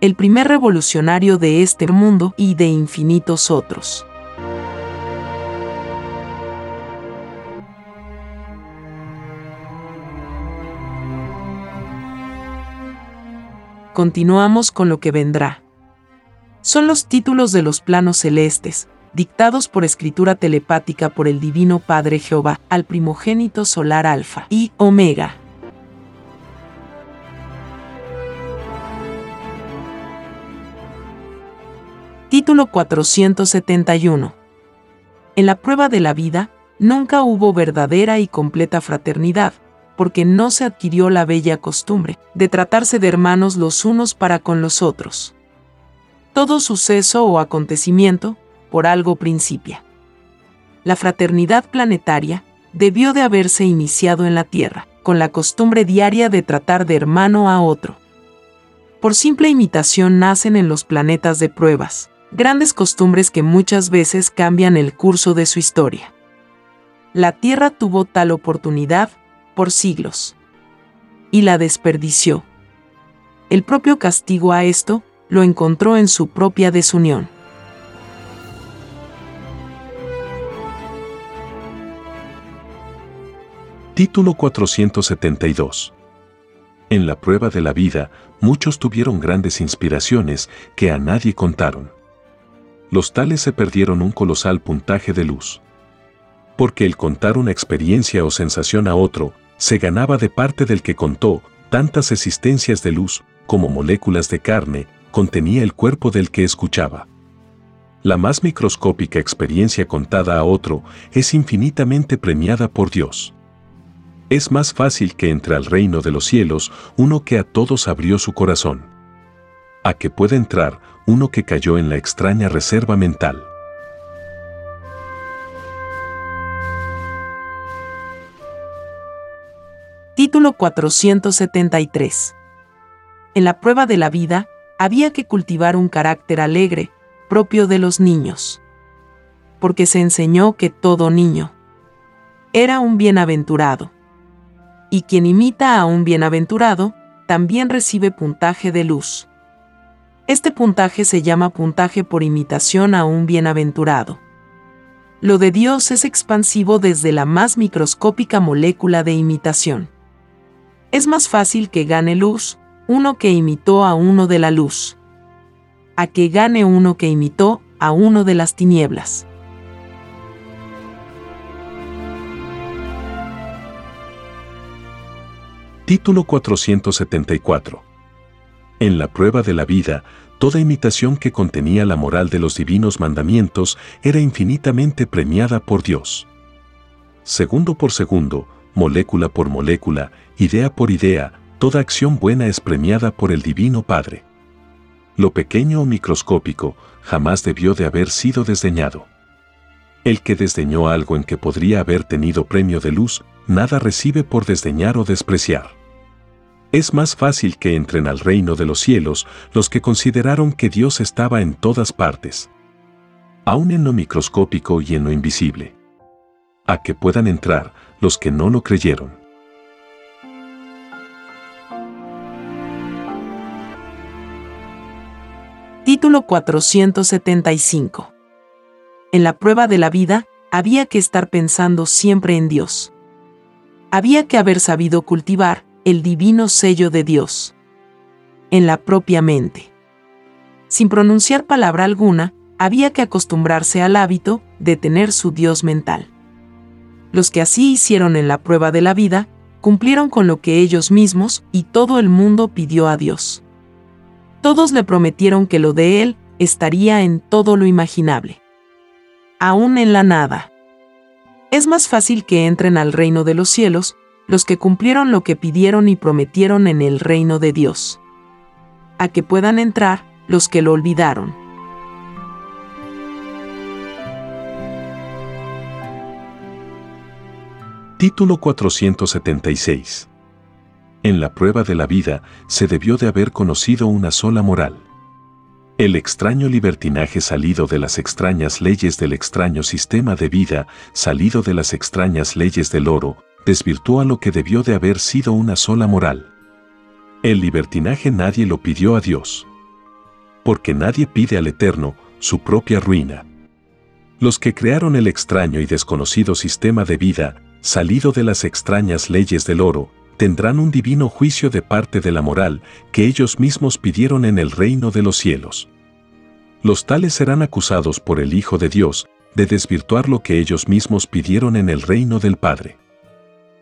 el primer revolucionario de este mundo y de infinitos otros. Continuamos con lo que vendrá. Son los títulos de los planos celestes, dictados por escritura telepática por el Divino Padre Jehová al primogénito solar Alfa y Omega. Título 471. En la prueba de la vida, nunca hubo verdadera y completa fraternidad, porque no se adquirió la bella costumbre de tratarse de hermanos los unos para con los otros. Todo suceso o acontecimiento, por algo principia. La fraternidad planetaria debió de haberse iniciado en la Tierra, con la costumbre diaria de tratar de hermano a otro. Por simple imitación nacen en los planetas de pruebas, grandes costumbres que muchas veces cambian el curso de su historia. La Tierra tuvo tal oportunidad por siglos y la desperdició. El propio castigo a esto lo encontró en su propia desunión. Título 472 En la prueba de la vida, muchos tuvieron grandes inspiraciones que a nadie contaron los tales se perdieron un colosal puntaje de luz. Porque el contar una experiencia o sensación a otro, se ganaba de parte del que contó tantas existencias de luz como moléculas de carne contenía el cuerpo del que escuchaba. La más microscópica experiencia contada a otro es infinitamente premiada por Dios. Es más fácil que entre al reino de los cielos uno que a todos abrió su corazón. A que pueda entrar uno que cayó en la extraña reserva mental. Título 473. En la prueba de la vida, había que cultivar un carácter alegre, propio de los niños. Porque se enseñó que todo niño era un bienaventurado. Y quien imita a un bienaventurado, también recibe puntaje de luz. Este puntaje se llama puntaje por imitación a un bienaventurado. Lo de Dios es expansivo desde la más microscópica molécula de imitación. Es más fácil que gane luz uno que imitó a uno de la luz, a que gane uno que imitó a uno de las tinieblas. Título 474 En la prueba de la vida, toda imitación que contenía la moral de los divinos mandamientos era infinitamente premiada por Dios. Segundo por segundo, molécula por molécula, idea por idea, toda acción buena es premiada por el Divino Padre. Lo pequeño o microscópico jamás debió de haber sido desdeñado. El que desdeñó algo en que podría haber tenido premio de luz, nada recibe por desdeñar o despreciar. Es más fácil que entren al reino de los cielos los que consideraron que Dios estaba en todas partes, aun en lo microscópico y en lo invisible, a que puedan entrar los que no lo creyeron. Título 475 En la prueba de la vida, había que estar pensando siempre en Dios. Había que haber sabido cultivar, el divino sello de Dios en la propia mente. Sin pronunciar palabra alguna, había que acostumbrarse al hábito de tener su Dios mental. Los que así hicieron en la prueba de la vida, cumplieron con lo que ellos mismos y todo el mundo pidió a Dios. Todos le prometieron que lo de Él estaría en todo lo imaginable. Aún en la nada. Es más fácil que entren al reino de los cielos los que cumplieron lo que pidieron y prometieron en el reino de Dios. A que puedan entrar los que lo olvidaron. Título 476 En la prueba de la vida se debió de haber conocido una sola moral. El extraño libertinaje salido de las extrañas leyes del extraño sistema de vida, salido de las extrañas leyes del oro, desvirtúa lo que debió de haber sido una sola moral. El libertinaje nadie lo pidió a Dios. Porque nadie pide al Eterno su propia ruina. Los que crearon el extraño y desconocido sistema de vida, salido de las extrañas leyes del oro, tendrán un divino juicio de parte de la moral que ellos mismos pidieron en el reino de los cielos. Los tales serán acusados por el Hijo de Dios de desvirtuar lo que ellos mismos pidieron en el reino del Padre.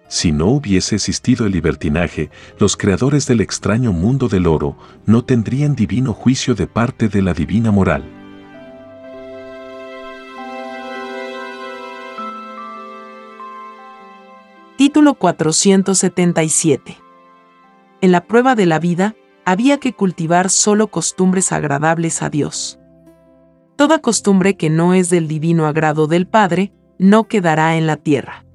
Si no hubiese existido el libertinaje, los creadores del extraño mundo del oro no tendrían divino juicio de parte de la divina moral. Título 477 En la prueba de la vida, había que cultivar solo costumbres agradables a Dios. Toda costumbre que no es del divino agrado del Padre, no quedará en la tierra.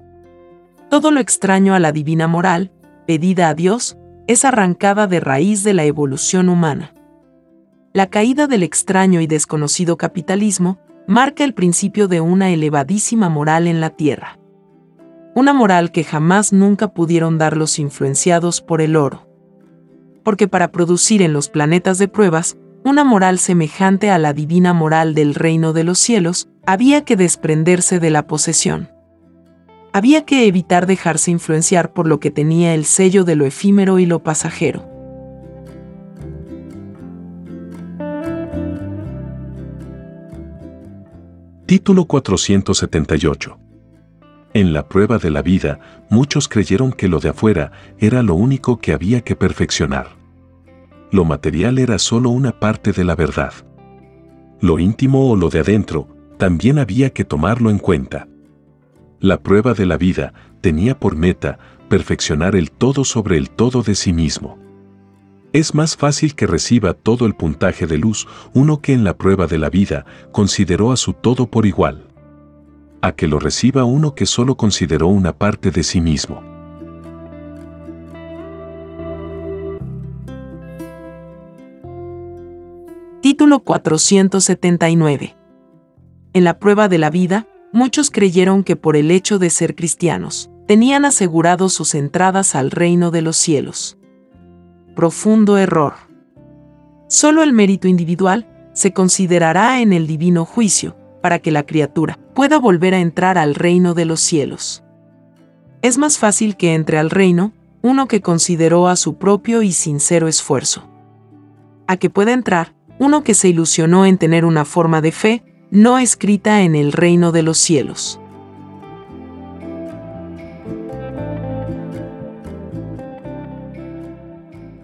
Todo lo extraño a la divina moral, pedida a Dios, es arrancada de raíz de la evolución humana. La caída del extraño y desconocido capitalismo marca el principio de una elevadísima moral en la Tierra. Una moral que jamás nunca pudieron dar los influenciados por el oro. Porque para producir en los planetas de pruebas una moral semejante a la divina moral del reino de los cielos, había que desprenderse de la posesión había que evitar dejarse influenciar por lo que tenía el sello de lo efímero y lo pasajero. Título 478 En la prueba de la vida, muchos creyeron que lo de afuera era lo único que había que perfeccionar. Lo material era solo una parte de la verdad. Lo íntimo o lo de adentro, también había que tomarlo en cuenta. La prueba de la vida tenía por meta perfeccionar el todo sobre el todo de sí mismo. Es más fácil que reciba todo el puntaje de luz uno que en la prueba de la vida consideró a su todo por igual, a que lo reciba uno que solo consideró una parte de sí mismo. Título 479 En la prueba de la vida, muchos creyeron que por el hecho de ser cristianos, tenían asegurados sus entradas al reino de los cielos. Profundo error. Solo el mérito individual se considerará en el divino juicio para que la criatura pueda volver a entrar al reino de los cielos. Es más fácil que entre al reino uno que consideró a su propio y sincero esfuerzo. A que pueda entrar uno que se ilusionó en tener una forma de fe no escrita en el reino de los cielos.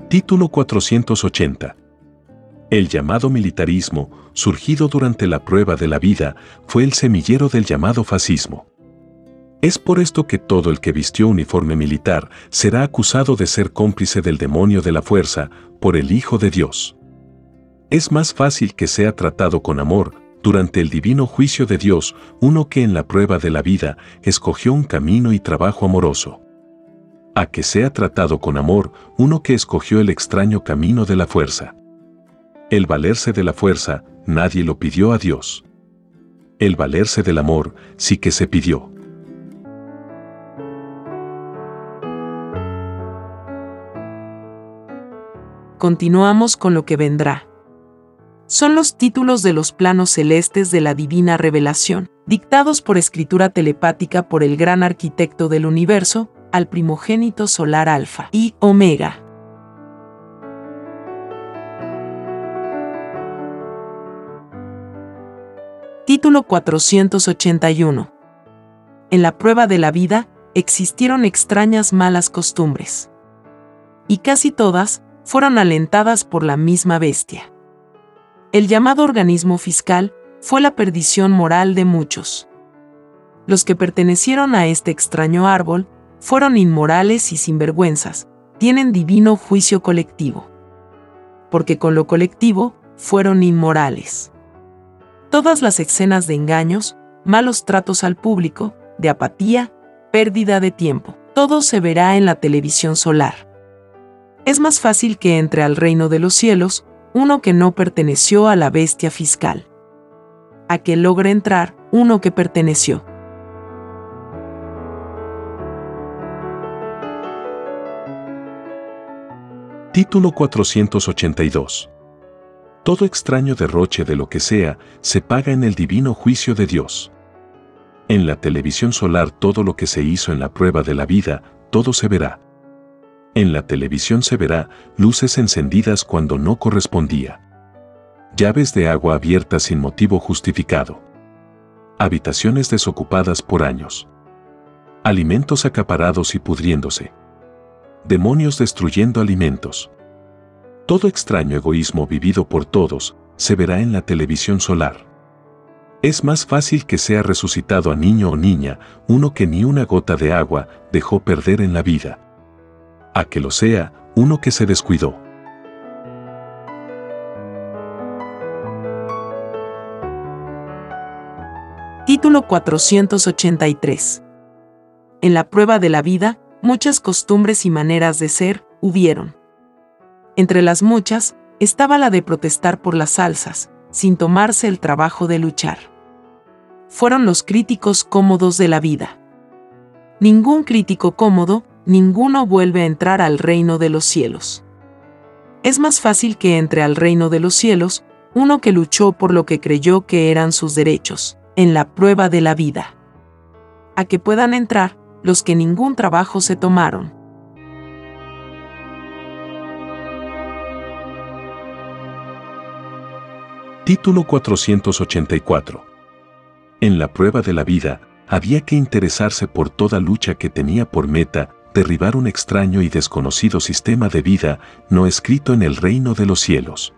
Título 480. El llamado militarismo, surgido durante la prueba de la vida, fue el semillero del llamado fascismo. Es por esto que todo el que vistió uniforme militar será acusado de ser cómplice del demonio de la fuerza por el Hijo de Dios. Es más fácil que sea tratado con amor durante el divino juicio de Dios uno que en la prueba de la vida escogió un camino y trabajo amoroso. A que sea tratado con amor uno que escogió el extraño camino de la fuerza. El valerse de la fuerza, nadie lo pidió a Dios. El valerse del amor, sí que se pidió. Continuamos con lo que vendrá son los títulos de los planos celestes de la divina revelación, dictados por escritura telepática por el gran arquitecto del universo, al primogénito solar Alfa y Omega. Título 481. En la prueba de la vida, existieron extrañas malas costumbres. Y casi todas fueron alentadas por la misma bestia. El llamado organismo fiscal fue la perdición moral de muchos. Los que pertenecieron a este extraño árbol fueron inmorales y sinvergüenzas, tienen divino juicio colectivo. Porque con lo colectivo fueron inmorales. Todas las escenas de engaños, malos tratos al público, de apatía, pérdida de tiempo, todo se verá en la televisión solar. Es más fácil que entre al reino de los cielos uno que no perteneció a la bestia fiscal. A que logre entrar uno que perteneció. Título 482. Todo extraño derroche de lo que sea se paga en el divino juicio de Dios. En la televisión solar todo lo que se hizo en la prueba de la vida, todo se verá. En la televisión se verá luces encendidas cuando no correspondía. Llaves de agua abiertas sin motivo justificado. Habitaciones desocupadas por años. Alimentos acaparados y pudriéndose. Demonios destruyendo alimentos. Todo extraño egoísmo vivido por todos se verá en la televisión solar. Es más fácil que sea resucitado a niño o niña uno que ni una gota de agua dejó perder en la vida a que lo sea uno que se descuidó. Título 483. En la prueba de la vida, muchas costumbres y maneras de ser hubieron. Entre las muchas, estaba la de protestar por las salsas, sin tomarse el trabajo de luchar. Fueron los críticos cómodos de la vida. Ningún crítico cómodo ninguno vuelve a entrar al reino de los cielos. Es más fácil que entre al reino de los cielos uno que luchó por lo que creyó que eran sus derechos, en la prueba de la vida. A que puedan entrar los que ningún trabajo se tomaron. Título 484. En la prueba de la vida, había que interesarse por toda lucha que tenía por meta derribar un extraño y desconocido sistema de vida no escrito en el reino de los cielos.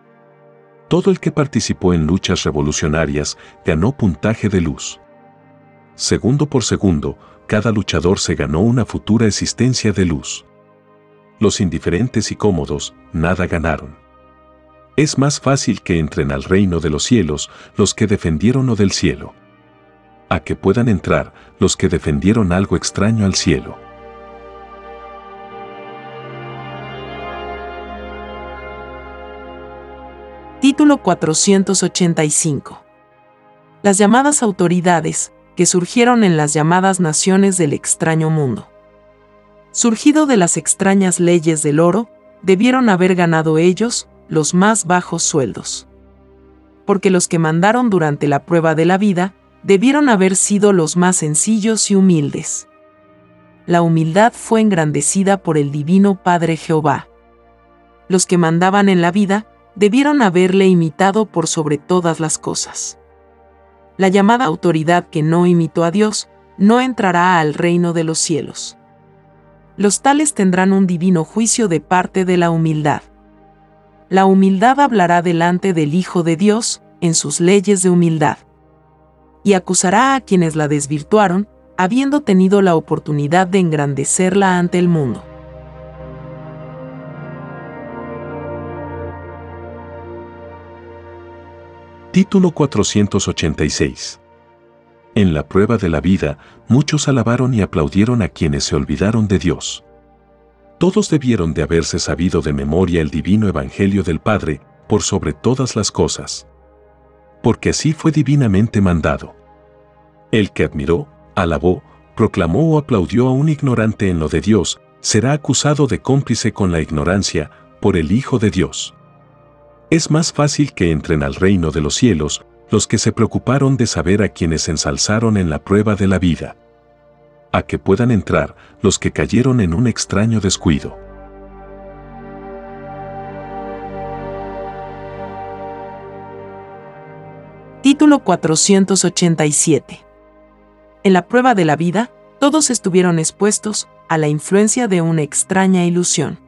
Todo el que participó en luchas revolucionarias ganó puntaje de luz. Segundo por segundo, cada luchador se ganó una futura existencia de luz. Los indiferentes y cómodos nada ganaron. Es más fácil que entren al reino de los cielos los que defendieron o del cielo. A que puedan entrar los que defendieron algo extraño al cielo. Título 485. Las llamadas autoridades, que surgieron en las llamadas naciones del extraño mundo. Surgido de las extrañas leyes del oro, debieron haber ganado ellos los más bajos sueldos. Porque los que mandaron durante la prueba de la vida, debieron haber sido los más sencillos y humildes. La humildad fue engrandecida por el Divino Padre Jehová. Los que mandaban en la vida, debieron haberle imitado por sobre todas las cosas. La llamada autoridad que no imitó a Dios no entrará al reino de los cielos. los tales tendrán un divino juicio de parte de la humildad. La humildad hablará delante del Hijo de Dios, en sus leyes de humildad. Y acusará a quienes la desvirtuaron, habiendo tenido la oportunidad de engrandecerla ante el mundo. Título 486 En la prueba de la vida, muchos alabaron y aplaudieron a quienes se olvidaron de Dios. Todos debieron de haberse sabido de memoria el divino Evangelio del Padre, por sobre todas las cosas. Porque así fue divinamente mandado. El que admiró, alabó, proclamó o aplaudió a un ignorante en lo de Dios, será acusado de cómplice con la ignorancia, por el Hijo de Dios. Es más fácil que entren al reino de los cielos los que se preocuparon de saber a quienes ensalzaron en la prueba de la vida. A que puedan entrar los que cayeron en un extraño descuido. Título 487 en la prueba de la vida, todos estuvieron expuestos a la influencia de una extraña ilusión.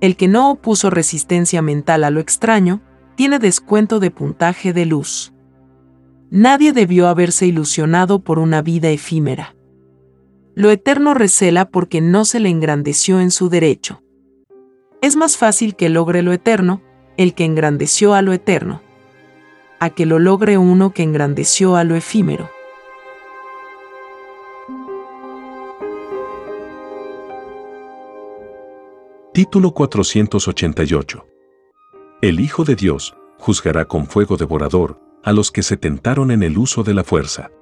El que no opuso resistencia mental a lo extraño, tiene descuento de puntaje de luz. Nadie debió haberse ilusionado por una vida efímera. Lo eterno recela porque no se le engrandeció en su derecho. Es más fácil que logre lo eterno el que engrandeció a lo eterno, a que lo logre uno que engrandeció a lo efímero. Título 488. El Hijo de Dios juzgará con fuego devorador a los que se tentaron en el uso de la fuerza.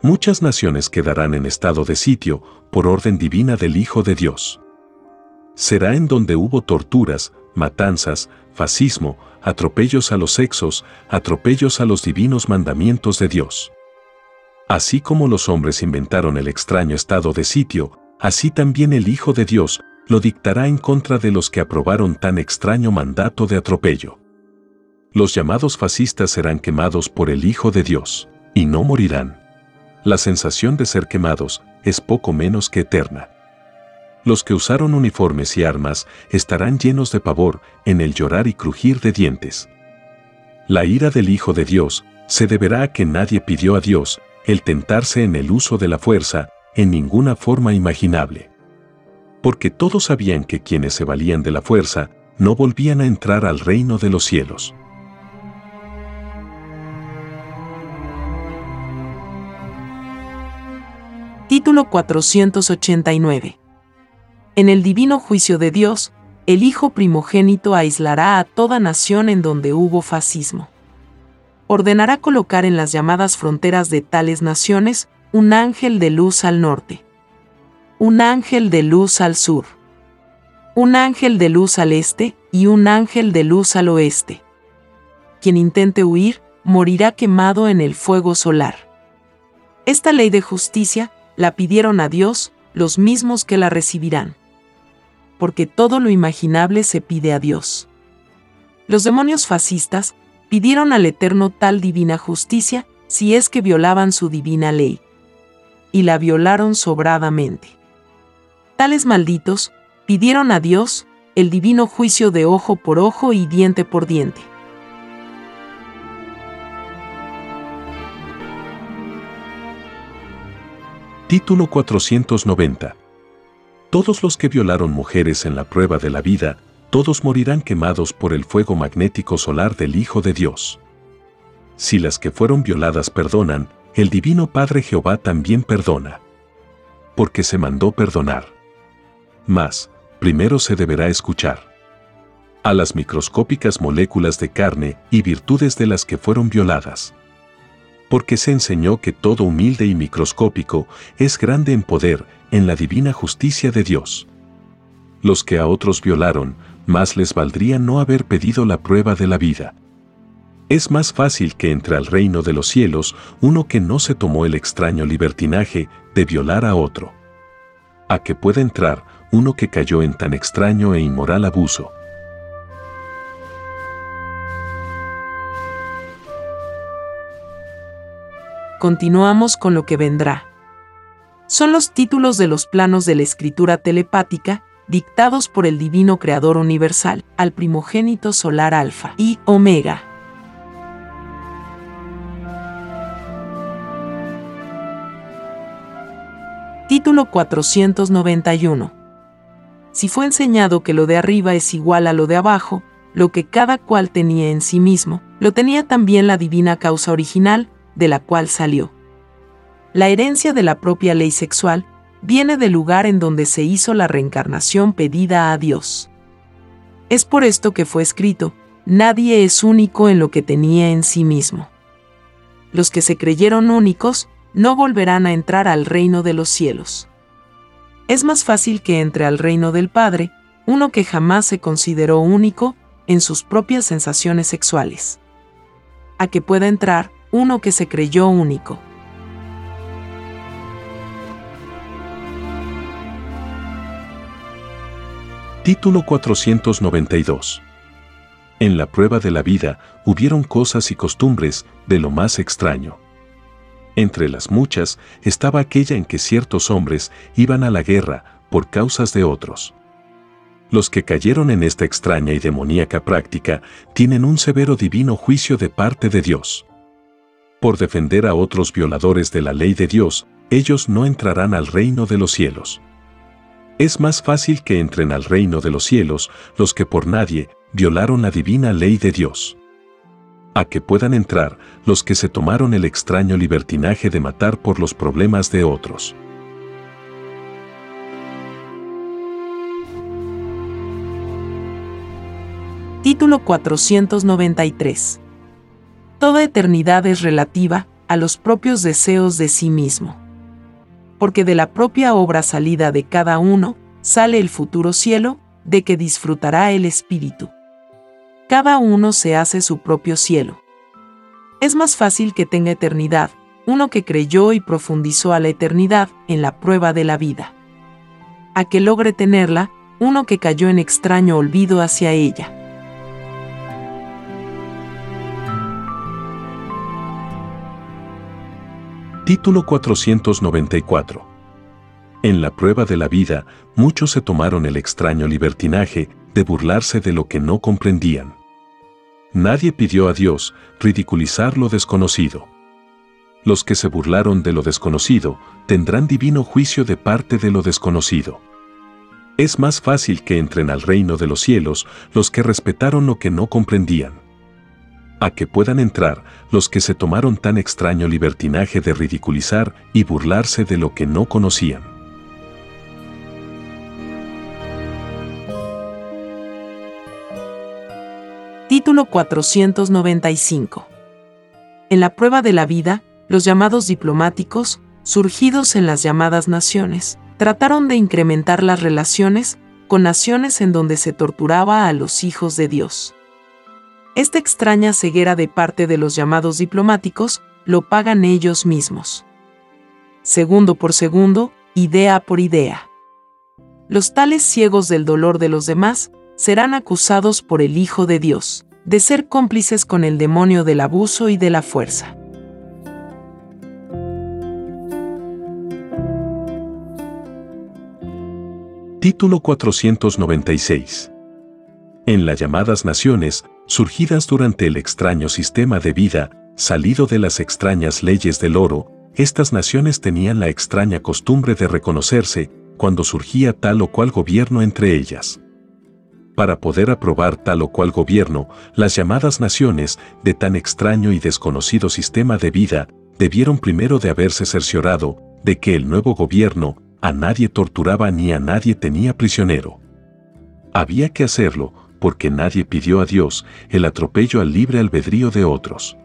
Muchas naciones quedarán en estado de sitio por orden divina del Hijo de Dios. Será en donde hubo torturas, matanzas, fascismo, atropellos a los sexos, atropellos a los divinos mandamientos de Dios. Así como los hombres inventaron el extraño estado de sitio, así también el Hijo de Dios lo dictará en contra de los que aprobaron tan extraño mandato de atropello. Los llamados fascistas serán quemados por el Hijo de Dios, y no morirán. La sensación de ser quemados es poco menos que eterna. Los que usaron uniformes y armas estarán llenos de pavor en el llorar y crujir de dientes. La ira del Hijo de Dios se deberá a que nadie pidió a Dios el tentarse en el uso de la fuerza en ninguna forma imaginable porque todos sabían que quienes se valían de la fuerza no volvían a entrar al reino de los cielos. Título 489 En el divino juicio de Dios, el Hijo primogénito aislará a toda nación en donde hubo fascismo. Ordenará colocar en las llamadas fronteras de tales naciones un ángel de luz al norte un ángel de luz al sur, un ángel de luz al este y un ángel de luz al oeste. Quien intente huir, morirá quemado en el fuego solar. Esta ley de justicia la pidieron a Dios los mismos que la recibirán. Porque todo lo imaginable se pide a Dios. Los demonios fascistas pidieron al Eterno tal divina justicia si es que violaban su divina ley. Y la violaron sobradamente. Tales malditos pidieron a Dios el divino juicio de ojo por ojo y diente por diente. Título 490 Todos los que violaron mujeres en la prueba de la vida, todos morirán quemados por el fuego magnético solar del Hijo de Dios. Si las que fueron violadas perdonan, el Divino Padre Jehová también perdona. Porque se mandó perdonar. Mas, primero se deberá escuchar a las microscópicas moléculas de carne y virtudes de las que fueron violadas. Porque se enseñó que todo humilde y microscópico es grande en poder en la divina justicia de Dios. Los que a otros violaron, más les valdría no haber pedido la prueba de la vida. Es más fácil que entre al reino de los cielos uno que no se tomó el extraño libertinaje de violar a otro. A que pueda entrar uno que cayó en tan extraño e inmoral abuso. Continuamos con lo que vendrá. Son los títulos de los planos de la escritura telepática dictados por el divino creador universal, al primogénito solar alfa y omega. Título 491. Si fue enseñado que lo de arriba es igual a lo de abajo, lo que cada cual tenía en sí mismo, lo tenía también la divina causa original, de la cual salió. La herencia de la propia ley sexual viene del lugar en donde se hizo la reencarnación pedida a Dios. Es por esto que fue escrito, nadie es único en lo que tenía en sí mismo. Los que se creyeron únicos no volverán a entrar al reino de los cielos. Es más fácil que entre al reino del Padre uno que jamás se consideró único en sus propias sensaciones sexuales, a que pueda entrar uno que se creyó único. Título 492 En la prueba de la vida hubieron cosas y costumbres de lo más extraño. Entre las muchas estaba aquella en que ciertos hombres iban a la guerra por causas de otros. Los que cayeron en esta extraña y demoníaca práctica tienen un severo divino juicio de parte de Dios. Por defender a otros violadores de la ley de Dios, ellos no entrarán al reino de los cielos. Es más fácil que entren al reino de los cielos los que por nadie violaron la divina ley de Dios a que puedan entrar los que se tomaron el extraño libertinaje de matar por los problemas de otros. Título 493 Toda eternidad es relativa a los propios deseos de sí mismo. Porque de la propia obra salida de cada uno sale el futuro cielo de que disfrutará el espíritu cada uno se hace su propio cielo. Es más fácil que tenga eternidad uno que creyó y profundizó a la eternidad en la prueba de la vida. A que logre tenerla uno que cayó en extraño olvido hacia ella. Título 494 En la prueba de la vida, muchos se tomaron el extraño libertinaje de burlarse de lo que no comprendían. Nadie pidió a Dios ridiculizar lo desconocido. Los que se burlaron de lo desconocido tendrán divino juicio de parte de lo desconocido. Es más fácil que entren al reino de los cielos los que respetaron lo que no comprendían. A que puedan entrar los que se tomaron tan extraño libertinaje de ridiculizar y burlarse de lo que no conocían. Título 495. En la prueba de la vida, los llamados diplomáticos, surgidos en las llamadas naciones, trataron de incrementar las relaciones con naciones en donde se torturaba a los hijos de Dios. Esta extraña ceguera de parte de los llamados diplomáticos lo pagan ellos mismos. Segundo por segundo, idea por idea. Los tales ciegos del dolor de los demás serán acusados por el Hijo de Dios, de ser cómplices con el demonio del abuso y de la fuerza. Título 496 En las llamadas naciones, surgidas durante el extraño sistema de vida, salido de las extrañas leyes del oro, estas naciones tenían la extraña costumbre de reconocerse cuando surgía tal o cual gobierno entre ellas para poder aprobar tal o cual gobierno, las llamadas naciones de tan extraño y desconocido sistema de vida debieron primero de haberse cerciorado de que el nuevo gobierno a nadie torturaba ni a nadie tenía prisionero. Había que hacerlo porque nadie pidió a Dios el atropello al libre albedrío de otros.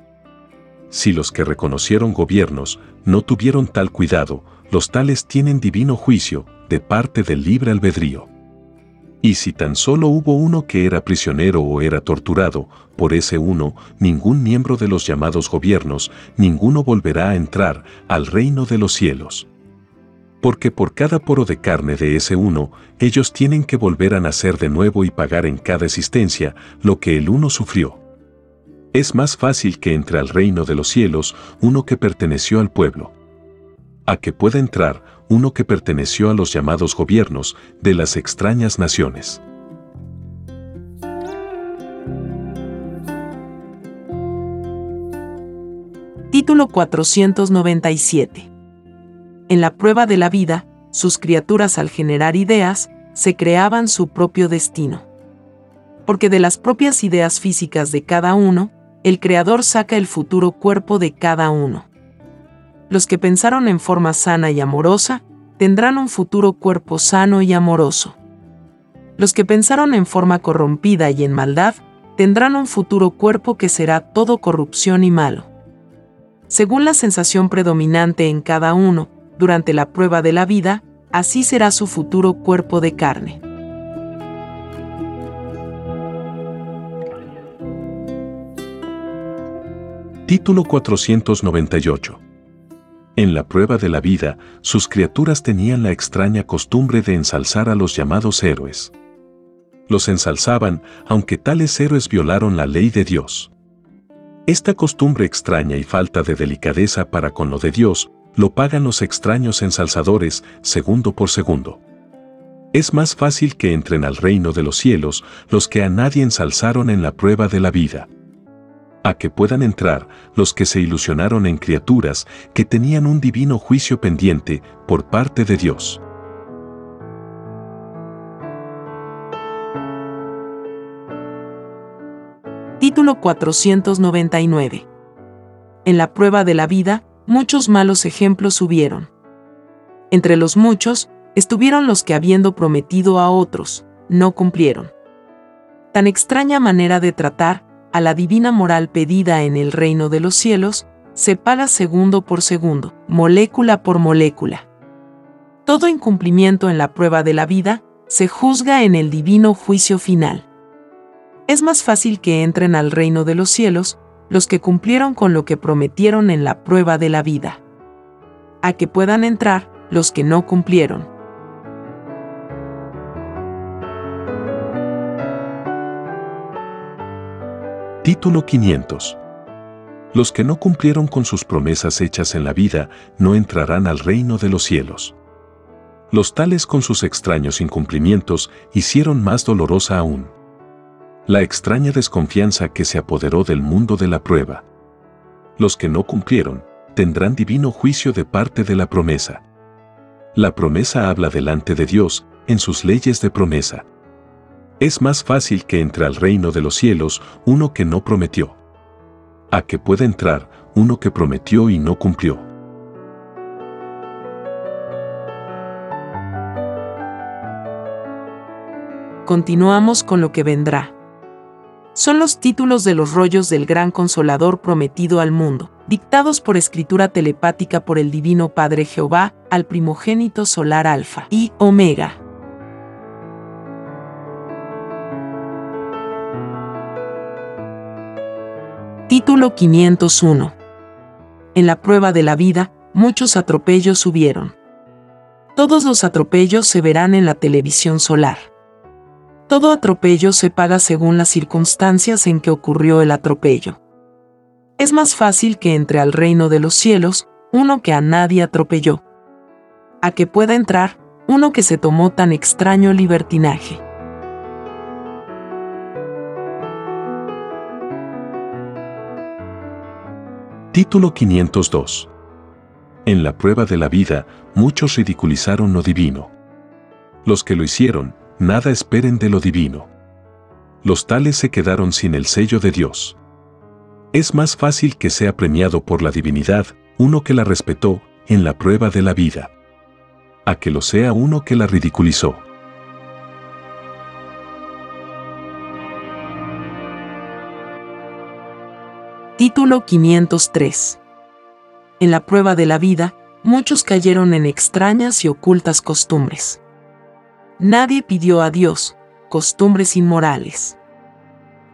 Si los que reconocieron gobiernos no tuvieron tal cuidado, los tales tienen divino juicio de parte del libre albedrío. Y si tan solo hubo uno que era prisionero o era torturado, por ese uno, ningún miembro de los llamados gobiernos, ninguno volverá a entrar al reino de los cielos. Porque por cada poro de carne de ese uno, ellos tienen que volver a nacer de nuevo y pagar en cada existencia lo que el uno sufrió. Es más fácil que entre al reino de los cielos uno que perteneció al pueblo. A que pueda entrar uno que perteneció a los llamados gobiernos de las extrañas naciones. Título 497. En la prueba de la vida, sus criaturas al generar ideas, se creaban su propio destino. Porque de las propias ideas físicas de cada uno, el Creador saca el futuro cuerpo de cada uno. Los que pensaron en forma sana y amorosa, tendrán un futuro cuerpo sano y amoroso. Los que pensaron en forma corrompida y en maldad, tendrán un futuro cuerpo que será todo corrupción y malo según la sensación predominante en cada uno, durante la prueba de la vida, así será su futuro cuerpo de carne. Título 498 En la prueba de la vida, sus criaturas tenían la extraña costumbre de ensalzar a los llamados héroes. Los ensalzaban, aunque tales héroes violaron la ley de Dios. Esta costumbre extraña y falta de delicadeza para con lo de Dios, lo pagan los extraños ensalzadores segundo por segundo. Es más fácil que entren al reino de los cielos los que a nadie ensalzaron en la prueba de la vida. A que puedan entrar los que se ilusionaron en criaturas que tenían un divino juicio pendiente por parte de Dios. Título 499. En la prueba de la vida, muchos malos ejemplos hubieron. Entre los muchos, estuvieron los que habiendo prometido a otros, no cumplieron. Tan extraña manera de tratar a la divina moral pedida en el reino de los cielos, se paga segundo por segundo, molécula por molécula. Todo incumplimiento en la prueba de la vida se juzga en el divino juicio final es más fácil que entren al reino de los cielos los que cumplieron con lo que prometieron en la prueba de la vida, a que puedan entrar los que no cumplieron. Título 500 Los que no cumplieron con sus promesas hechas en la vida no entrarán al reino de los cielos. Los tales con sus extraños incumplimientos hicieron más dolorosa aún la extraña desconfianza que se apoderó del mundo de la prueba. Los que no cumplieron, tendrán divino juicio de parte de la promesa. La promesa habla delante de Dios, en sus leyes de promesa. Es más fácil que entre al reino de los cielos uno que no prometió. A que pueda entrar uno que prometió y no cumplió. Continuamos con lo que vendrá son los títulos de los rollos del gran consolador prometido al mundo, dictados por escritura telepática por el Divino Padre Jehová al primogénito solar Alfa y Omega. Título 501 En la prueba de la vida, muchos atropellos hubieron. Todos los atropellos se verán en la televisión solar. Todo atropello se paga según las circunstancias en que ocurrió el atropello. Es más fácil que entre al reino de los cielos uno que a nadie atropelló, a que pueda entrar uno que se tomó tan extraño libertinaje. Título 502 En la prueba de la vida, muchos ridiculizaron lo divino. Los que lo hicieron, nada esperen de lo divino. Los tales se quedaron sin el sello de Dios. Es más fácil que sea premiado por la divinidad uno que la respetó en la prueba de la vida, a que lo sea uno que la ridiculizó. Título 503 En la prueba de la vida, muchos cayeron en extrañas y ocultas costumbres. Nadie pidió a Dios costumbres inmorales.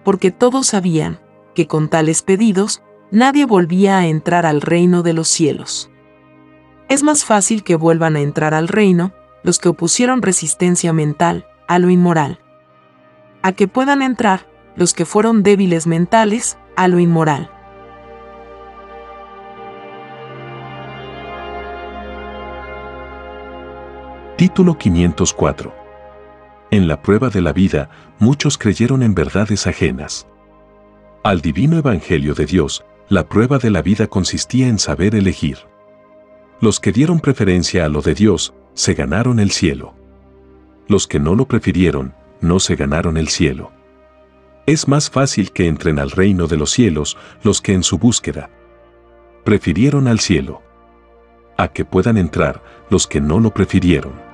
Porque todos sabían que con tales pedidos nadie volvía a entrar al reino de los cielos. Es más fácil que vuelvan a entrar al reino los que opusieron resistencia mental a lo inmoral. A que puedan entrar los que fueron débiles mentales a lo inmoral. Título 504. En la prueba de la vida, muchos creyeron en verdades ajenas. Al divino Evangelio de Dios, la prueba de la vida consistía en saber elegir. Los que dieron preferencia a lo de Dios, se ganaron el cielo. Los que no lo prefirieron, no se ganaron el cielo. Es más fácil que entren al reino de los cielos los que en su búsqueda prefirieron al cielo, a que puedan entrar los que no lo prefirieron.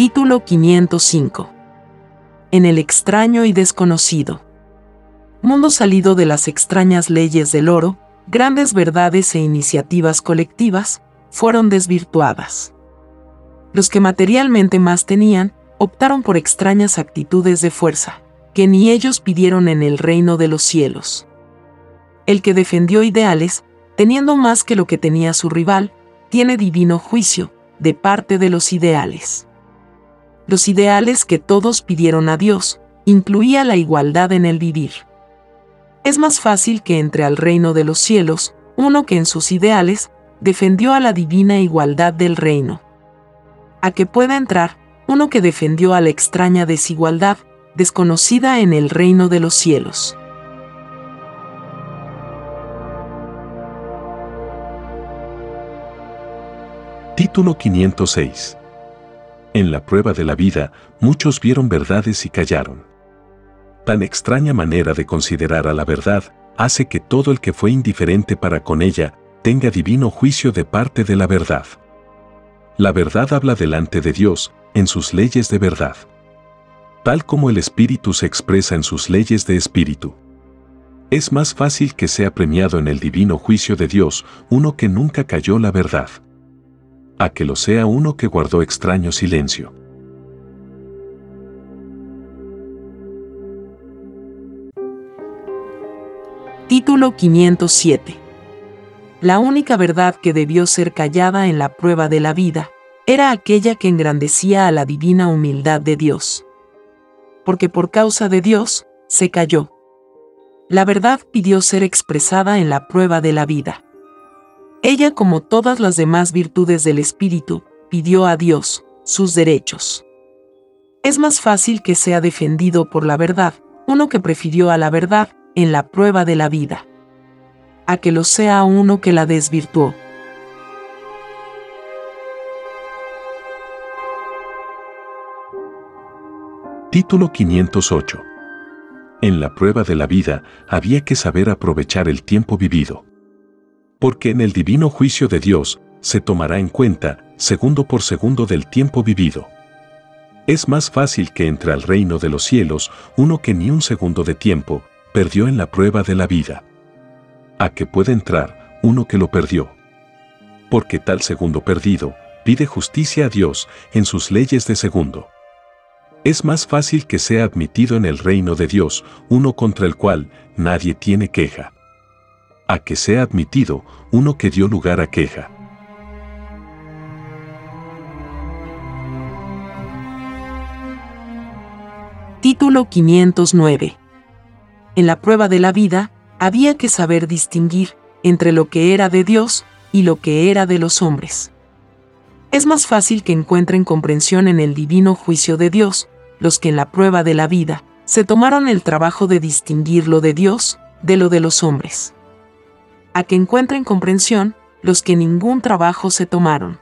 Título 505 En el extraño y desconocido. Mundo salido de las extrañas leyes del oro, grandes verdades e iniciativas colectivas fueron desvirtuadas. Los que materialmente más tenían, optaron por extrañas actitudes de fuerza, que ni ellos pidieron en el reino de los cielos. El que defendió ideales, teniendo más que lo que tenía su rival, tiene divino juicio, de parte de los ideales. Los ideales que todos pidieron a Dios, incluía la igualdad en el vivir. Es más fácil que entre al reino de los cielos uno que en sus ideales defendió a la divina igualdad del reino. A que pueda entrar uno que defendió a la extraña desigualdad, desconocida en el reino de los cielos. Título 506 En la prueba de la vida, muchos vieron verdades y callaron. Tan extraña manera de considerar a la verdad hace que todo el que fue indiferente para con ella tenga divino juicio de parte de la verdad. La verdad habla delante de Dios, en sus leyes de verdad. Tal como el Espíritu se expresa en sus leyes de Espíritu. Es más fácil que sea premiado en el divino juicio de Dios uno que nunca cayó la verdad, a que lo sea uno que guardó extraño silencio. Título 507 la única verdad que debió ser callada en la prueba de la vida, era aquella que engrandecía a la divina humildad de Dios. Porque por causa de Dios, se cayó. La verdad pidió ser expresada en la prueba de la vida. Ella, como todas las demás virtudes del Espíritu, pidió a Dios sus derechos. Es más fácil que sea defendido por la verdad uno que prefirió a la verdad en la prueba de la vida a que lo sea uno que la desvirtuó. Título 508 En la prueba de la vida había que saber aprovechar el tiempo vivido. Porque en el divino juicio de Dios se tomará en cuenta, segundo por segundo del tiempo vivido. Es más fácil que entre al reino de los cielos uno que ni un segundo de tiempo perdió en la prueba de la vida a que pueda entrar uno que lo perdió. Porque tal segundo perdido pide justicia a Dios en sus leyes de segundo. Es más fácil que sea admitido en el reino de Dios uno contra el cual nadie tiene queja. A que sea admitido uno que dio lugar a queja. Título 509 En la prueba de la vida, había que saber distinguir entre lo que era de Dios y lo que era de los hombres. Es más fácil que encuentren comprensión en el divino juicio de Dios, los que en la prueba de la vida se tomaron el trabajo de distinguir lo de Dios de lo de los hombres. A que encuentren comprensión los que ningún trabajo se tomaron.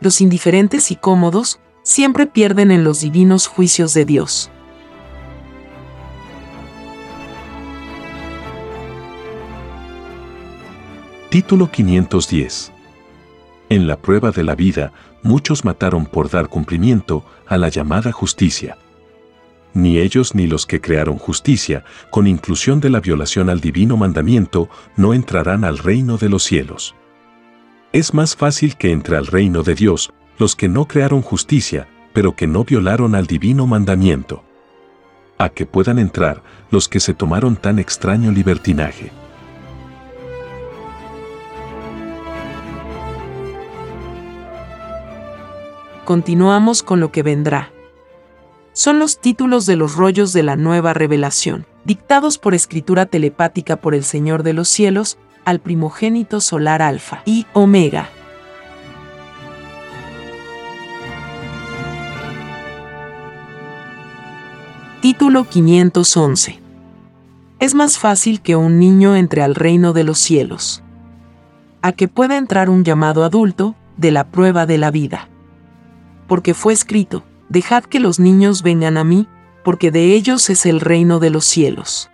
Los indiferentes y cómodos siempre pierden en los divinos juicios de Dios. Título 510. En la prueba de la vida, muchos mataron por dar cumplimiento a la llamada justicia. Ni ellos ni los que crearon justicia, con inclusión de la violación al divino mandamiento, no entrarán al reino de los cielos. Es más fácil que entre al reino de Dios los que no crearon justicia, pero que no violaron al divino mandamiento. A que puedan entrar los que se tomaron tan extraño libertinaje. continuamos con lo que vendrá. Son los títulos de los rollos de la nueva revelación, dictados por escritura telepática por el Señor de los cielos, al primogénito solar Alfa y Omega. Título 511. Es más fácil que un niño entre al reino de los cielos. A que pueda entrar un llamado adulto, de la prueba de la vida. Porque fue escrito, dejad que los niños vengan a mí, porque de ellos es el reino de los cielos.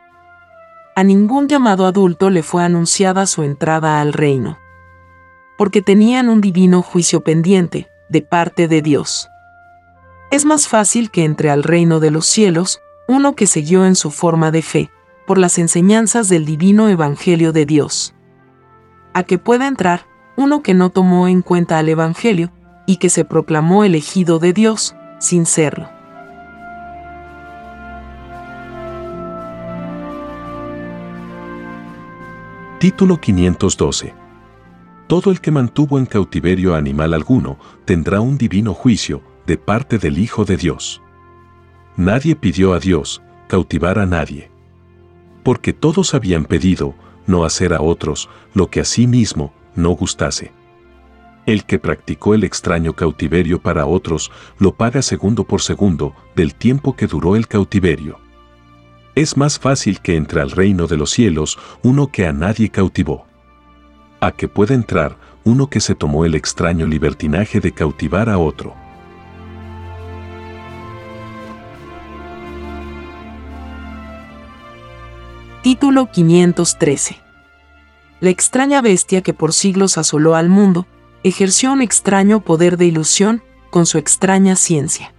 A ningún llamado adulto le fue anunciada su entrada al reino. Porque tenían un divino juicio pendiente, de parte de Dios. Es más fácil que entre al reino de los cielos, uno que siguió en su forma de fe, por las enseñanzas del divino Evangelio de Dios. A que pueda entrar, uno que no tomó en cuenta al Evangelio, y que se proclamó elegido de Dios, sin serlo. Título 512. Todo el que mantuvo en cautiverio animal alguno tendrá un divino juicio de parte del Hijo de Dios. Nadie pidió a Dios cautivar a nadie. Porque todos habían pedido no hacer a otros lo que a sí mismo no gustase. El que practicó el extraño cautiverio para otros lo paga segundo por segundo del tiempo que duró el cautiverio. Es más fácil que entre al reino de los cielos uno que a nadie cautivó. A que pueda entrar uno que se tomó el extraño libertinaje de cautivar a otro. Título 513 La extraña bestia que por siglos asoló al mundo, ejerció un extraño poder de ilusión con su extraña ciencia.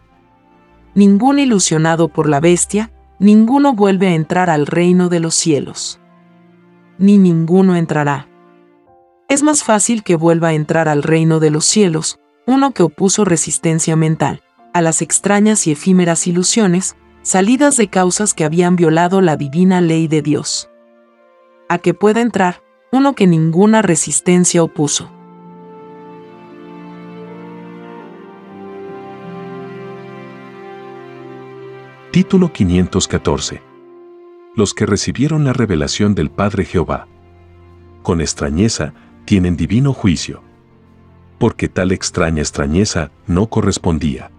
Ningún ilusionado por la bestia ninguno vuelve a entrar al reino de los cielos. Ni ninguno entrará. Es más fácil que vuelva a entrar al reino de los cielos uno que opuso resistencia mental a las extrañas y efímeras ilusiones, salidas de causas que habían violado la divina ley de Dios. A que pueda entrar uno que ninguna resistencia opuso. Título 514. Los que recibieron la revelación del Padre Jehová. Con extrañeza tienen divino juicio. Porque tal extraña extrañeza no correspondía.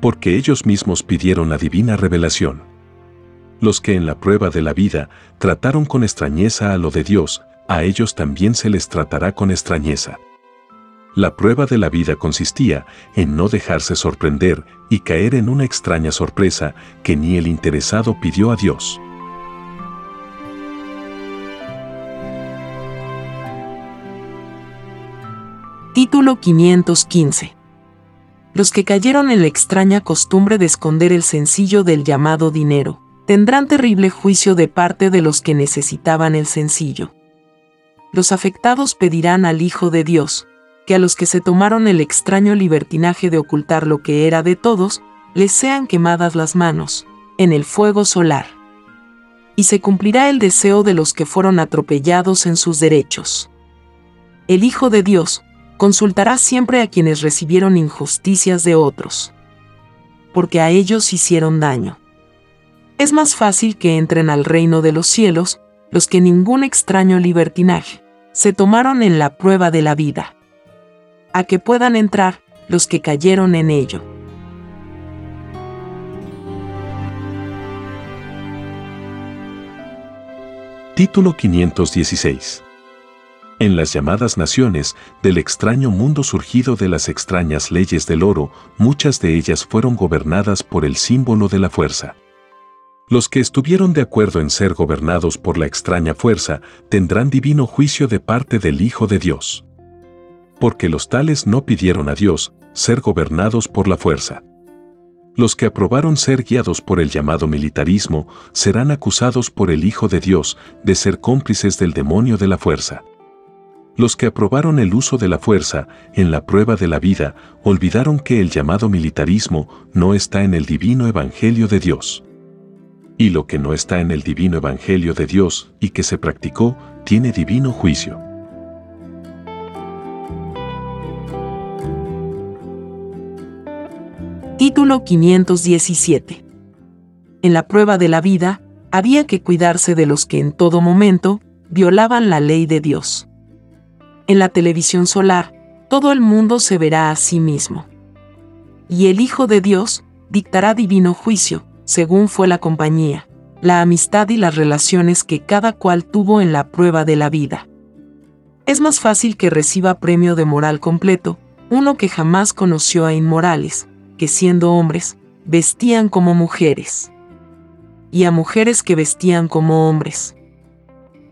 Porque ellos mismos pidieron la divina revelación. Los que en la prueba de la vida trataron con extrañeza a lo de Dios, a ellos también se les tratará con extrañeza. La prueba de la vida consistía en no dejarse sorprender y caer en una extraña sorpresa que ni el interesado pidió a Dios. Título 515 Los que cayeron en la extraña costumbre de esconder el sencillo del llamado dinero, tendrán terrible juicio de parte de los que necesitaban el sencillo. Los afectados pedirán al Hijo de Dios, que a los que se tomaron el extraño libertinaje de ocultar lo que era de todos, les sean quemadas las manos, en el fuego solar. Y se cumplirá el deseo de los que fueron atropellados en sus derechos. El Hijo de Dios consultará siempre a quienes recibieron injusticias de otros, porque a ellos hicieron daño. Es más fácil que entren al reino de los cielos los que ningún extraño libertinaje se tomaron en la prueba de la vida a que puedan entrar los que cayeron en ello. Título 516 en las llamadas naciones del extraño mundo surgido de las extrañas leyes del oro, muchas de ellas fueron gobernadas por el símbolo de la fuerza. Los que estuvieron de acuerdo en ser gobernados por la extraña fuerza tendrán divino juicio de parte del Hijo de Dios porque los tales no pidieron a Dios ser gobernados por la fuerza. Los que aprobaron ser guiados por el llamado militarismo serán acusados por el Hijo de Dios de ser cómplices del demonio de la fuerza. Los que aprobaron el uso de la fuerza en la prueba de la vida olvidaron que el llamado militarismo no está en el divino evangelio de Dios. Y lo que no está en el divino evangelio de Dios y que se practicó tiene divino juicio. Título 517. En la prueba de la vida, había que cuidarse de los que en todo momento violaban la ley de Dios. En la televisión solar, todo el mundo se verá a sí mismo. Y el Hijo de Dios dictará divino juicio, según fue la compañía, la amistad y las relaciones que cada cual tuvo en la prueba de la vida. Es más fácil que reciba premio de moral completo, uno que jamás conoció a inmorales, que siendo hombres, vestían como mujeres. Y a mujeres que vestían como hombres.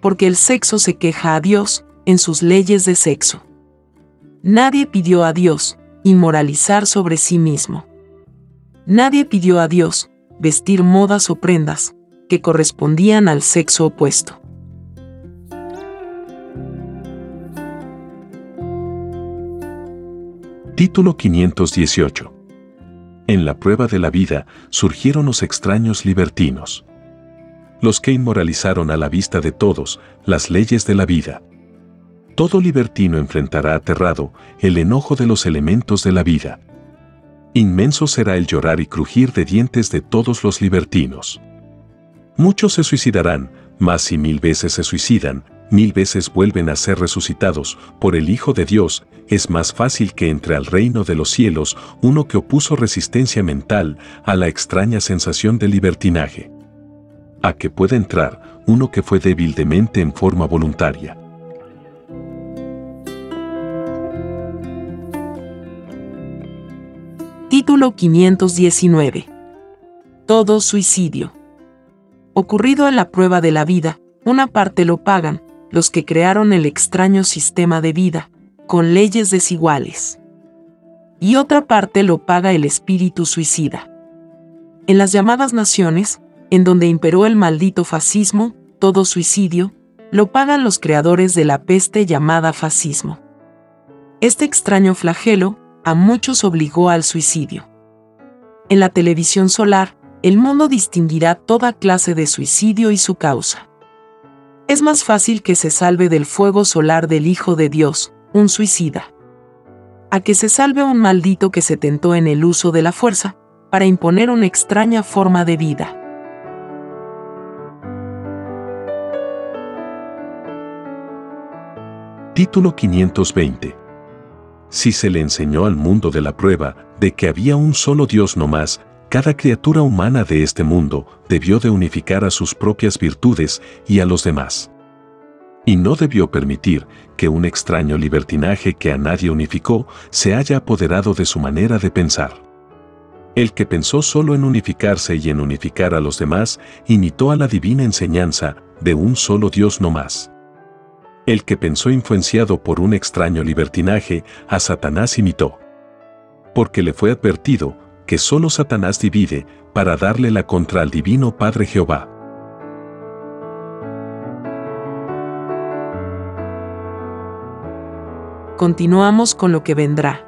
Porque el sexo se queja a Dios en sus leyes de sexo. Nadie pidió a Dios inmoralizar sobre sí mismo. Nadie pidió a Dios vestir modas o prendas que correspondían al sexo opuesto. Título 518 En la prueba de la vida surgieron los extraños libertinos. Los que inmoralizaron a la vista de todos las leyes de la vida. Todo libertino enfrentará aterrado el enojo de los elementos de la vida. Inmenso será el llorar y crujir de dientes de todos los libertinos. Muchos se suicidarán, mas si mil veces se suicidan, mil veces vuelven a ser resucitados por el Hijo de Dios, es más fácil que entre al reino de los cielos uno que opuso resistencia mental a la extraña sensación de libertinaje. A que pueda entrar uno que fue débil de mente en forma voluntaria. Título 519. Todo suicidio. Ocurrido en la prueba de la vida, una parte lo pagan, los que crearon el extraño sistema de vida, con leyes desiguales. Y otra parte lo paga el espíritu suicida. En las llamadas naciones, en donde imperó el maldito fascismo, todo suicidio, lo pagan los creadores de la peste llamada fascismo. Este extraño flagelo a muchos obligó al suicidio. En la televisión solar, el mundo distinguirá toda clase de suicidio y su causa. Es más fácil que se salve del fuego solar del Hijo de Dios, un suicida, a que se salve un maldito que se tentó en el uso de la fuerza, para imponer una extraña forma de vida. Título 520 Si se le enseñó al mundo de la prueba de que había un solo Dios no más, cada criatura humana de este mundo debió de unificar a sus propias virtudes y a los demás. Y no debió permitir que un extraño libertinaje que a nadie unificó se haya apoderado de su manera de pensar. El que pensó solo en unificarse y en unificar a los demás, imitó a la divina enseñanza de un solo Dios no más. El que pensó influenciado por un extraño libertinaje, a Satanás imitó. Porque le fue advertido que solo Satanás divide para darle la contra al divino Padre Jehová. Continuamos con lo que vendrá.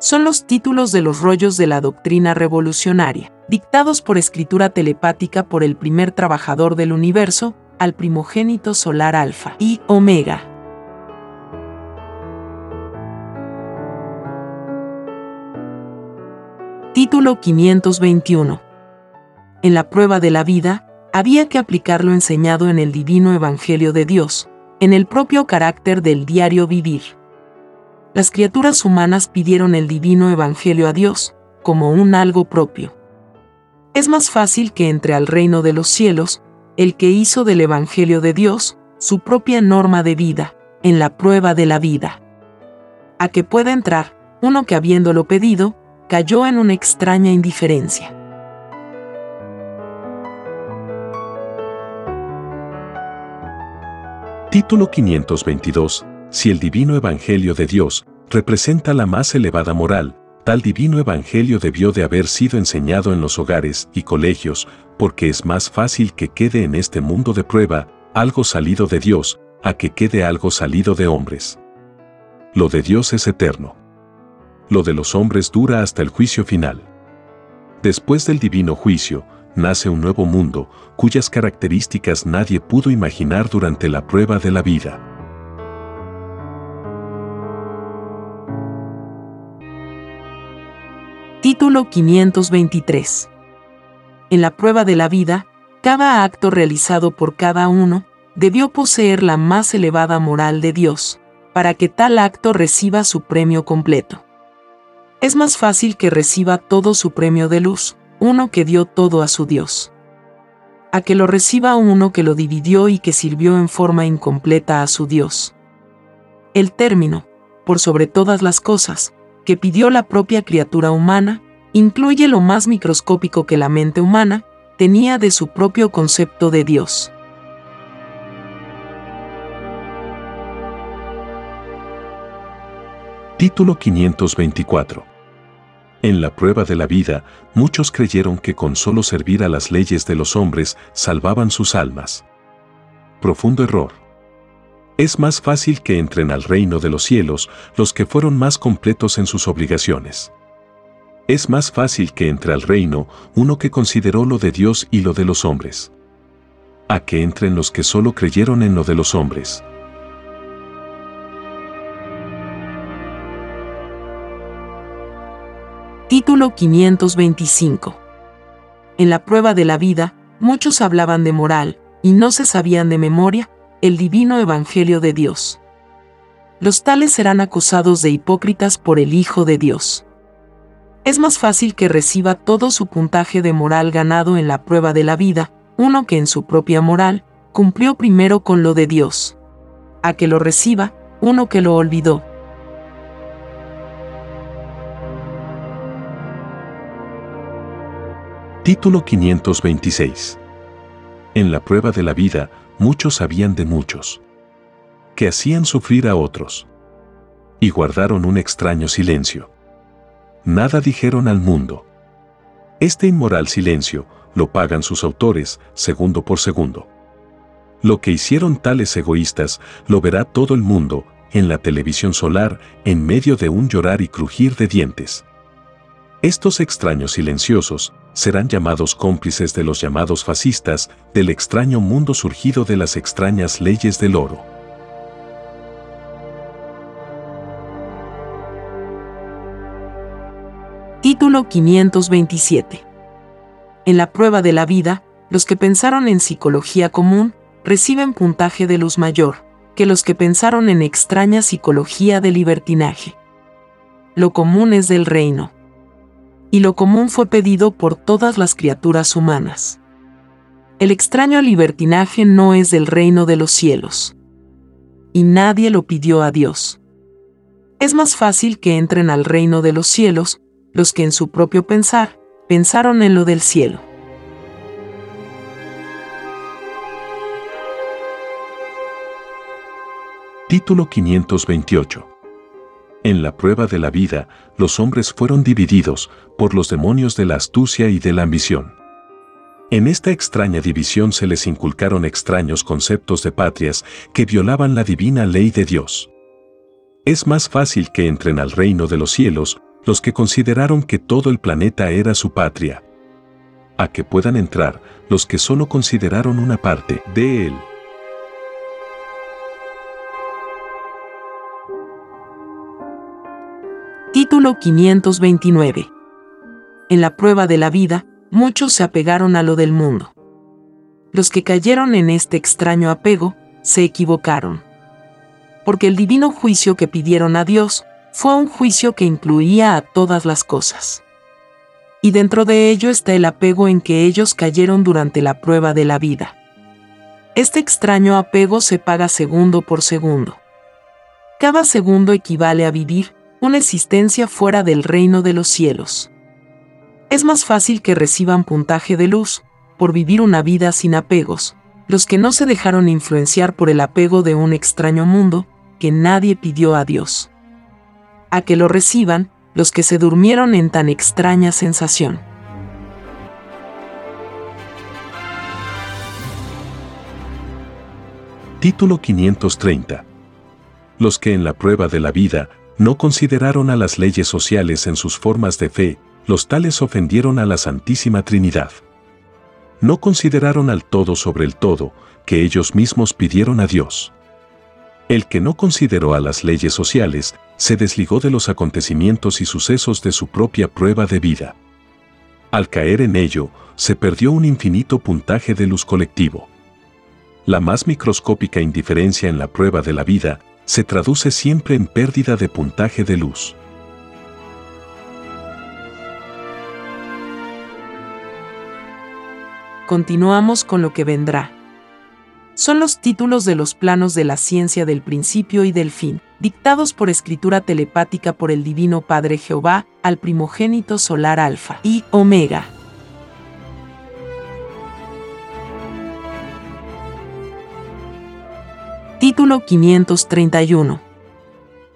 Son los títulos de los rollos de la doctrina revolucionaria, dictados por escritura telepática por el primer trabajador del universo, al primogénito solar Alfa y Omega. Título 521. En la prueba de la vida, había que aplicar lo enseñado en el divino Evangelio de Dios, en el propio carácter del diario vivir. Las criaturas humanas pidieron el divino Evangelio a Dios, como un algo propio. Es más fácil que entre al reino de los cielos, el que hizo del Evangelio de Dios su propia norma de vida, en la prueba de la vida. A que pueda entrar uno que habiéndolo pedido, cayó en una extraña indiferencia. Título 522. Si el divino Evangelio de Dios representa la más elevada moral, tal divino Evangelio debió de haber sido enseñado en los hogares y colegios, porque es más fácil que quede en este mundo de prueba algo salido de Dios, a que quede algo salido de hombres. Lo de Dios es eterno lo de los hombres dura hasta el juicio final. Después del divino juicio, nace un nuevo mundo, cuyas características nadie pudo imaginar durante la prueba de la vida. Título 523 En la prueba de la vida, cada acto realizado por cada uno debió poseer la más elevada moral de Dios, para que tal acto reciba su premio completo. Es más fácil que reciba todo su premio de luz, uno que dio todo a su Dios. A que lo reciba uno que lo dividió y que sirvió en forma incompleta a su Dios. El término, por sobre todas las cosas, que pidió la propia criatura humana, incluye lo más microscópico que la mente humana tenía de su propio concepto de Dios. Título 524 En la prueba de la vida, muchos creyeron que con solo servir a las leyes de los hombres salvaban sus almas. Profundo error. Es más fácil que entren al reino de los cielos los que fueron más completos en sus obligaciones. Es más fácil que entre al reino uno que consideró lo de Dios y lo de los hombres. A que entren los que solo creyeron en lo de los hombres. Título 525. En la prueba de la vida, muchos hablaban de moral, y no se sabían de memoria, el divino Evangelio de Dios. Los tales serán acusados de hipócritas por el Hijo de Dios. Es más fácil que reciba todo su puntaje de moral ganado en la prueba de la vida, uno que en su propia moral cumplió primero con lo de Dios. A que lo reciba, uno que lo olvidó, Título 526. En la prueba de la vida, muchos sabían de muchos, que hacían sufrir a otros, y guardaron un extraño silencio. Nada dijeron al mundo. Este inmoral silencio lo pagan sus autores, segundo por segundo. Lo que hicieron tales egoístas lo verá todo el mundo, en la televisión solar, en medio de un llorar y crujir de dientes. Estos extraños silenciosos serán llamados cómplices de los llamados fascistas del extraño mundo surgido de las extrañas leyes del oro. Título 527. En la prueba de la vida, los que pensaron en psicología común reciben puntaje de luz mayor que los que pensaron en extraña psicología de libertinaje. Lo común es del reino y lo común fue pedido por todas las criaturas humanas. El extraño libertinaje no es del reino de los cielos. Y nadie lo pidió a Dios. Es más fácil que entren al reino de los cielos los que en su propio pensar pensaron en lo del cielo. Título 528 en la prueba de la vida, los hombres fueron divididos por los demonios de la astucia y de la ambición. En esta extraña división se les inculcaron extraños conceptos de patrias que violaban la divina ley de Dios. Es más fácil que entren al reino de los cielos los que consideraron que todo el planeta era su patria, a que puedan entrar los que solo consideraron una parte de él. Título 529. En la prueba de la vida, muchos se apegaron a lo del mundo. Los que cayeron en este extraño apego, se equivocaron. Porque el divino juicio que pidieron a Dios, fue un juicio que incluía a todas las cosas. Y dentro de ello está el apego en que ellos cayeron durante la prueba de la vida. Este extraño apego se paga segundo por segundo. Cada segundo equivale a vivir una existencia fuera del reino de los cielos. Es más fácil que reciban puntaje de luz, por vivir una vida sin apegos, los que no se dejaron influenciar por el apego de un extraño mundo que nadie pidió a Dios. A que lo reciban los que se durmieron en tan extraña sensación. Título 530. Los que en la prueba de la vida no consideraron a las leyes sociales en sus formas de fe, los tales ofendieron a la Santísima Trinidad. No consideraron al todo sobre el todo, que ellos mismos pidieron a Dios. El que no consideró a las leyes sociales, se desligó de los acontecimientos y sucesos de su propia prueba de vida. Al caer en ello, se perdió un infinito puntaje de luz colectivo. La más microscópica indiferencia en la prueba de la vida se traduce siempre en pérdida de puntaje de luz. Continuamos con lo que vendrá. Son los títulos de los planos de la ciencia del principio y del fin, dictados por escritura telepática por el Divino Padre Jehová al primogénito solar Alfa y Omega. Título 531.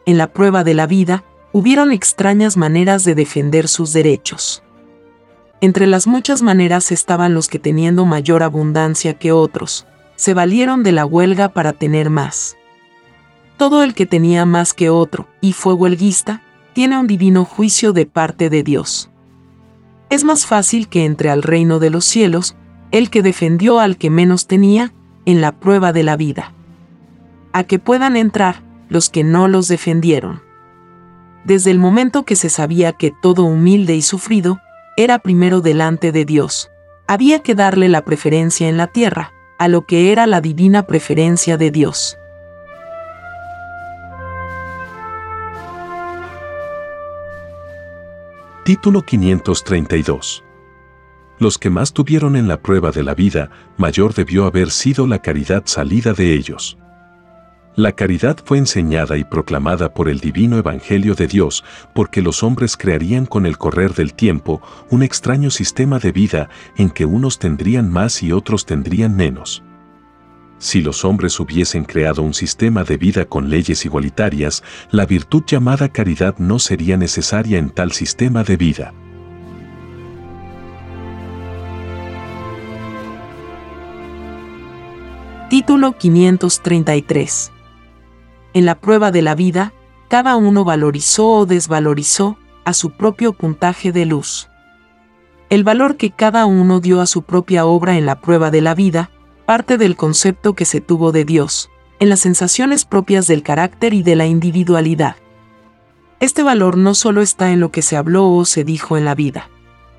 En la prueba de la vida, hubieron extrañas maneras de defender sus derechos. Entre las muchas maneras estaban los que teniendo mayor abundancia que otros, se valieron de la huelga para tener más. Todo el que tenía más que otro, y fue huelguista, tiene un divino juicio de parte de Dios. Es más fácil que entre al reino de los cielos el que defendió al que menos tenía en la prueba de la vida a que puedan entrar los que no los defendieron. Desde el momento que se sabía que todo humilde y sufrido era primero delante de Dios, había que darle la preferencia en la tierra, a lo que era la divina preferencia de Dios. Título 532 Los que más tuvieron en la prueba de la vida, mayor debió haber sido la caridad salida de ellos. La caridad fue enseñada y proclamada por el divino Evangelio de Dios porque los hombres crearían con el correr del tiempo un extraño sistema de vida en que unos tendrían más y otros tendrían menos. Si los hombres hubiesen creado un sistema de vida con leyes igualitarias, la virtud llamada caridad no sería necesaria en tal sistema de vida. Título 533 en la prueba de la vida, cada uno valorizó o desvalorizó a su propio puntaje de luz. El valor que cada uno dio a su propia obra en la prueba de la vida parte del concepto que se tuvo de Dios, en las sensaciones propias del carácter y de la individualidad. Este valor no solo está en lo que se habló o se dijo en la vida,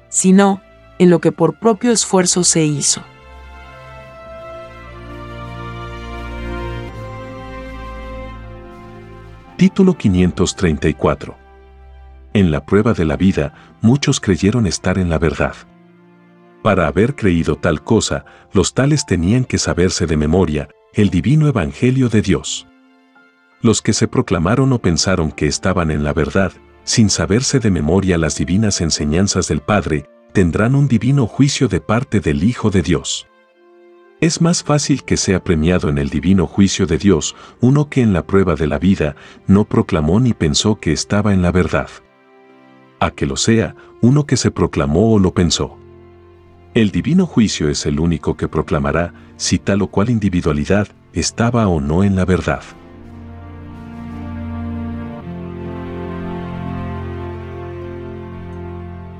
sino en lo que por propio esfuerzo se hizo. Título 534. En la prueba de la vida, muchos creyeron estar en la verdad. Para haber creído tal cosa, los tales tenían que saberse de memoria el divino Evangelio de Dios. Los que se proclamaron o pensaron que estaban en la verdad, sin saberse de memoria las divinas enseñanzas del Padre, tendrán un divino juicio de parte del Hijo de Dios. Es más fácil que sea premiado en el divino juicio de Dios uno que en la prueba de la vida no proclamó ni pensó que estaba en la verdad. A que lo sea uno que se proclamó o lo pensó. El divino juicio es el único que proclamará si tal o cual individualidad estaba o no en la verdad.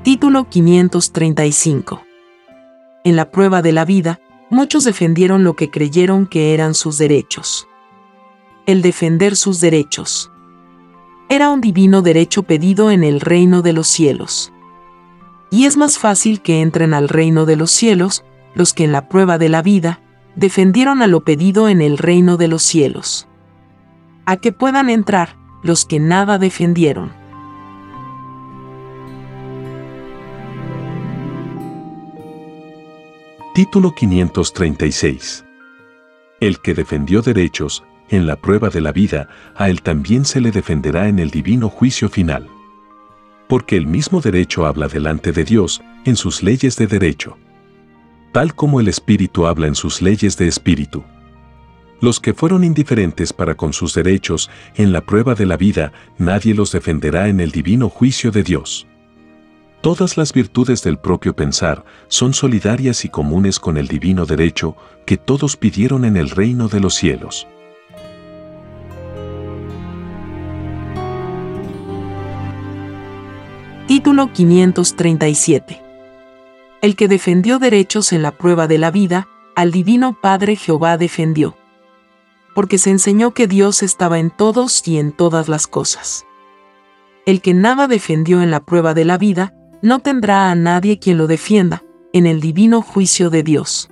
Título 535 En la prueba de la vida, muchos defendieron lo que creyeron que eran sus derechos. El defender sus derechos. Era un divino derecho pedido en el reino de los cielos. Y es más fácil que entren al reino de los cielos los que en la prueba de la vida defendieron a lo pedido en el reino de los cielos. A que puedan entrar los que nada defendieron. Título 536. El que defendió derechos, en la prueba de la vida, a él también se le defenderá en el divino juicio final. Porque el mismo derecho habla delante de Dios en sus leyes de derecho. Tal como el Espíritu habla en sus leyes de Espíritu. Los que fueron indiferentes para con sus derechos en la prueba de la vida, nadie los defenderá en el divino juicio de Dios. Todas las virtudes del propio pensar son solidarias y comunes con el divino derecho que todos pidieron en el reino de los cielos. Título 537 El que defendió derechos en la prueba de la vida, al Divino Padre Jehová defendió. Porque se enseñó que Dios estaba en todos y en todas las cosas. El que nada defendió en la prueba de la vida, no tendrá a nadie quien lo defienda, en el divino juicio de Dios.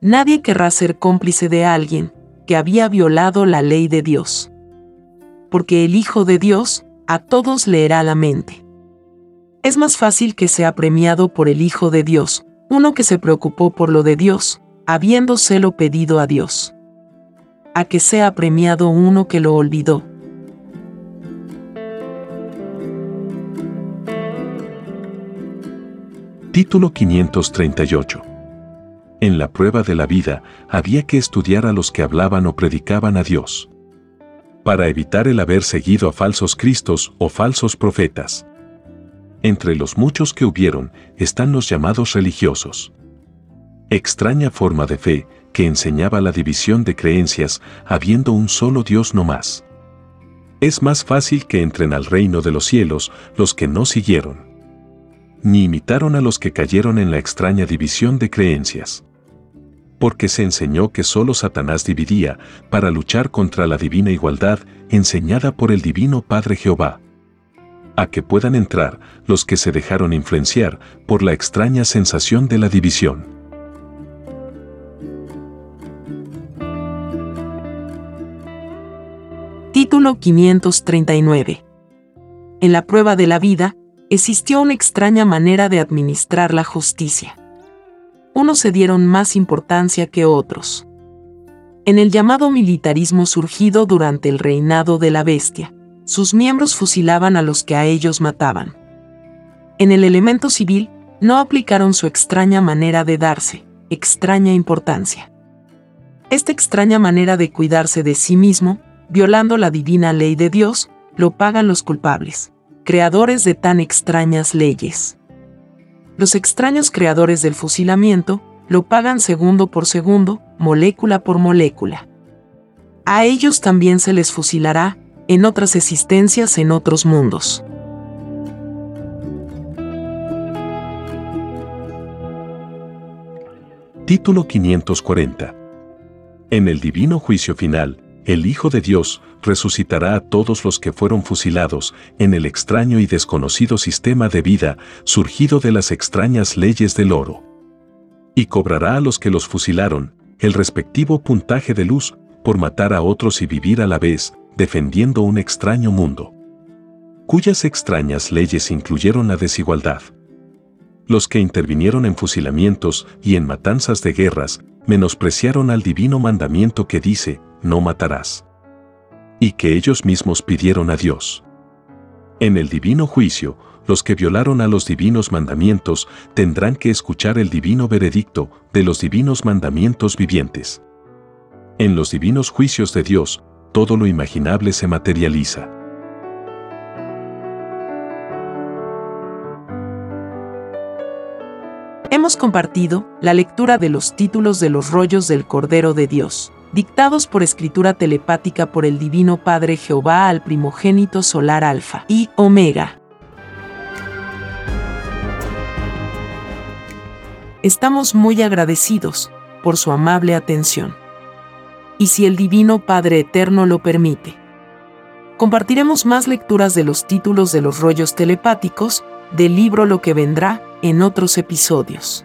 nadie querrá ser cómplice de alguien que había violado la ley de Dios. Porque el Hijo de Dios a todos leerá la mente. Es más fácil que sea premiado por el Hijo de Dios, uno que se preocupó por lo de Dios, habiéndoselo pedido a Dios, a que sea premiado uno que lo olvidó. Título 538 En la prueba de la vida había que estudiar a los que hablaban o predicaban a Dios. Para evitar el haber seguido a falsos cristos o falsos profetas. Entre los muchos que hubieron están los llamados religiosos. Extraña forma de fe que enseñaba la división de creencias habiendo un solo Dios no más. Es más fácil que entren al reino de los cielos los que no siguieron. Ni imitaron a los que cayeron en la extraña división de creencias. Porque se enseñó que solo Satanás dividía para luchar contra la divina igualdad enseñada por el divino Padre Jehová a que puedan entrar los que se dejaron influenciar por la extraña sensación de la división. Título 539 En la prueba de la vida, existió una extraña manera de administrar la justicia. Unos se dieron más importancia que otros. En el llamado militarismo surgido durante el reinado de la bestia, sus miembros fusilaban a los que a ellos mataban. En el elemento civil, no aplicaron su extraña manera de darse, extraña importancia. Esta extraña manera de cuidarse de sí mismo, violando la divina ley de Dios, lo pagan los culpables, creadores de tan extrañas leyes. Los extraños creadores del fusilamiento lo pagan segundo por segundo, molécula por molécula. A ellos también se les fusilará, en otras existencias en otros mundos. Título 540 En el divino juicio final, el Hijo de Dios resucitará a todos los que fueron fusilados en el extraño y desconocido sistema de vida surgido de las extrañas leyes del oro. Y cobrará a los que los fusilaron el respectivo puntaje de luz por matar a otros y vivir a la vez, defendiendo un extraño mundo, cuyas extrañas leyes incluyeron la desigualdad. Los que intervinieron en fusilamientos y en matanzas de guerras menospreciaron al divino mandamiento que dice, no matarás. Y que ellos mismos pidieron a Dios. En el divino juicio, los que violaron a los divinos mandamientos tendrán que escuchar el divino veredicto de los divinos mandamientos vivientes. En los divinos juicios de Dios, todo lo imaginable se materializa. Hemos compartido la lectura de los títulos de los rollos del Cordero de Dios, dictados por escritura telepática por el Divino Padre Jehová al primogénito solar Alfa y Omega. Estamos muy agradecidos por su amable atención y si el Divino Padre Eterno lo permite. Compartiremos más lecturas de los títulos de los rollos telepáticos del libro Lo que vendrá en otros episodios.